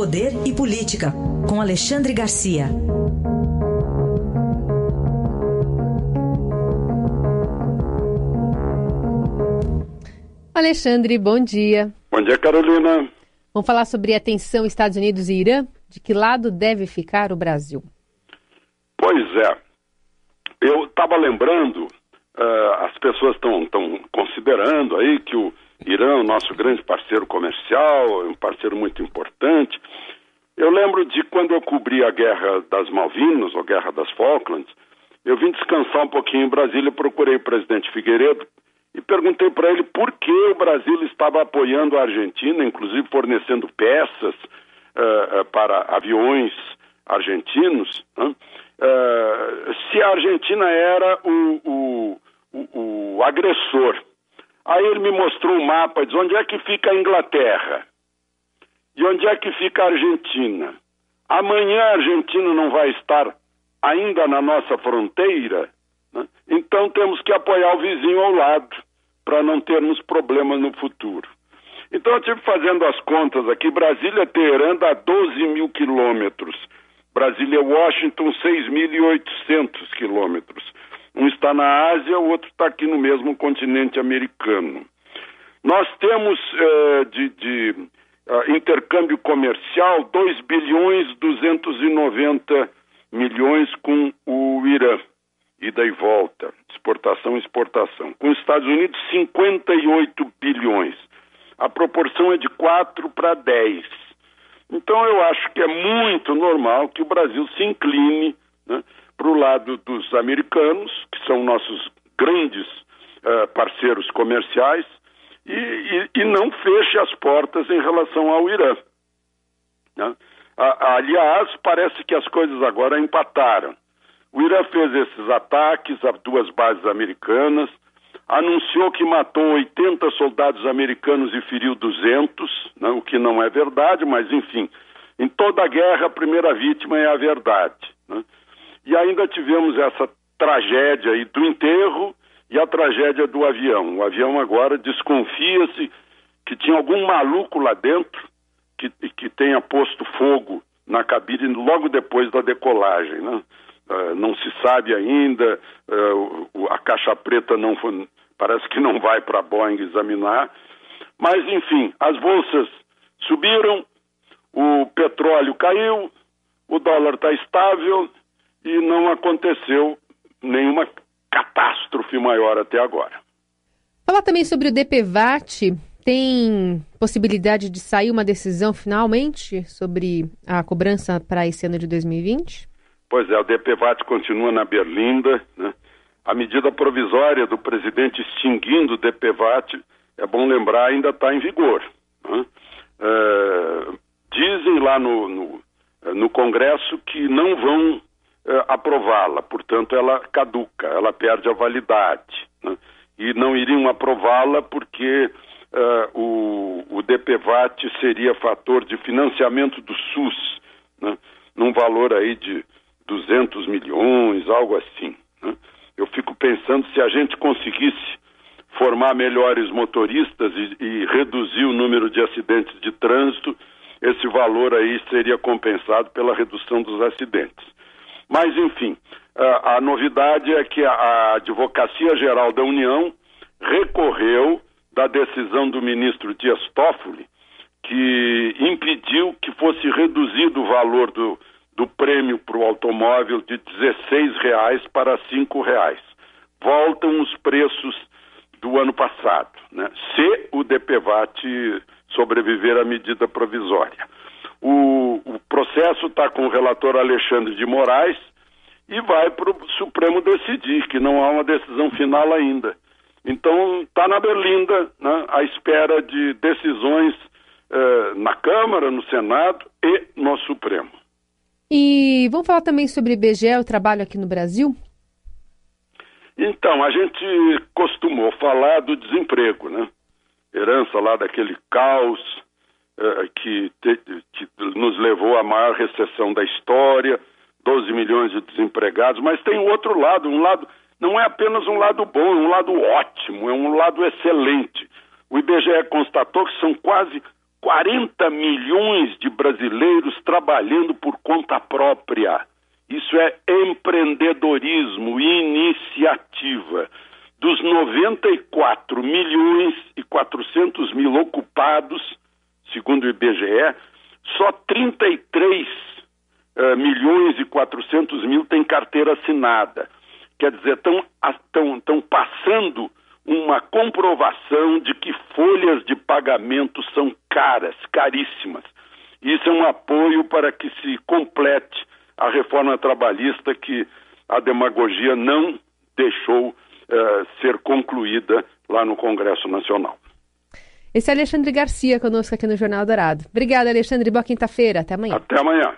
Poder e Política, com Alexandre Garcia. Alexandre, bom dia. Bom dia, Carolina. Vamos falar sobre a tensão Estados Unidos e Irã? De que lado deve ficar o Brasil? Pois é. Eu estava lembrando, uh, as pessoas estão considerando aí que o Irã é o nosso grande parceiro comercial, é um parceiro muito importante. Eu lembro de quando eu cobri a Guerra das Malvinas, ou Guerra das Falklands, eu vim descansar um pouquinho em Brasília, procurei o presidente Figueiredo e perguntei para ele por que o Brasil estava apoiando a Argentina, inclusive fornecendo peças uh, uh, para aviões argentinos, uh, se a Argentina era o, o, o, o agressor. Aí ele me mostrou um mapa, diz onde é que fica a Inglaterra e onde é que fica a Argentina. Amanhã a Argentina não vai estar ainda na nossa fronteira, né? então temos que apoiar o vizinho ao lado para não termos problemas no futuro. Então eu estive fazendo as contas aqui, Brasília-Teherã dá 12 mil quilômetros, Brasília-Washington 6.800 quilômetros. Um está na Ásia, o outro está aqui no mesmo continente americano. Nós temos uh, de, de uh, intercâmbio comercial 2 bilhões 290 milhões com o Irã, ida e volta, exportação e exportação. Com os Estados Unidos, 58 bilhões. A proporção é de 4 para 10. Então eu acho que é muito normal que o Brasil se incline né, para o lado dos americanos, que são nossos grandes uh, parceiros comerciais, e, e, e, não feche as portas em relação ao Irã. Né? Aliás, parece que as coisas agora empataram. O Irã fez esses ataques a duas bases americanas, anunciou que matou 80 soldados americanos e feriu 200, né, o que não é verdade, mas enfim, em toda guerra a primeira vítima é a verdade. Né? E ainda tivemos essa tragédia aí do enterro e a tragédia do avião. O avião agora desconfia-se que tinha algum maluco lá dentro que, que tenha posto fogo na cabine logo depois da decolagem. Né? Uh, não se sabe ainda, uh, a caixa preta não foi, parece que não vai para a Boeing examinar. Mas, enfim, as bolsas subiram, o petróleo caiu, o dólar está estável e não aconteceu nenhuma catástrofe maior até agora. Falar também sobre o DPVAT. Tem possibilidade de sair uma decisão finalmente sobre a cobrança para esse ano de 2020? Pois é, o DPVAT continua na berlinda. Né? A medida provisória do presidente extinguindo o DPVAT, é bom lembrar, ainda está em vigor. Né? É, dizem lá no, no, no Congresso que não vão uh, aprová-la, portanto ela caduca, ela perde a validade. Né? E não iriam aprová-la porque uh, o, o DPVAT seria fator de financiamento do SUS, né? num valor aí de 200 milhões, algo assim. Fico pensando se a gente conseguisse formar melhores motoristas e, e, reduzir o número de acidentes de trânsito, esse valor aí seria compensado pela redução dos acidentes. Mas, enfim, a, a novidade é que a, a Advocacia Geral da União recorreu da decisão do ministro Dias Toffoli, que impediu que fosse reduzido o valor do, do prêmio para o automóvel de R$ reais para R$ reais. Voltam os preços do ano passado, né? se o DPVAT sobreviver à medida provisória. O, o processo está com o relator Alexandre de Moraes e vai para o Supremo decidir, que não há uma decisão final ainda. Então, está na Berlinda, né, à espera de decisões eh, na Câmara, no Senado e no Supremo. E vamos falar também sobre IBGE, o trabalho aqui no Brasil? Então, a gente costumou falar do desemprego, né? Herança lá daquele caos eh, que, te, que nos levou à maior recessão da história, 12 milhões de desempregados, mas tem outro lado, um lado, não é apenas um lado bom, é um lado ótimo, é um lado excelente. O IBGE constatou que são quase 40 milhões de brasileiros trabalhando por conta própria. Isso é empreendedorismo, iniciativa. Dos 94 milhões e 400 mil ocupados, segundo o IBGE, só 33 uh, milhões e 400 mil têm carteira assinada. Quer dizer, estão passando uma comprovação de que folhas de pagamento são caras, caríssimas. Isso é um apoio para que se complete a reforma trabalhista que a demagogia não deixou uh, ser concluída lá no Congresso Nacional. Esse é Alexandre Garcia conosco aqui no Jornal Dourado. Obrigada, Alexandre. Boa quinta-feira. Até amanhã. Até amanhã.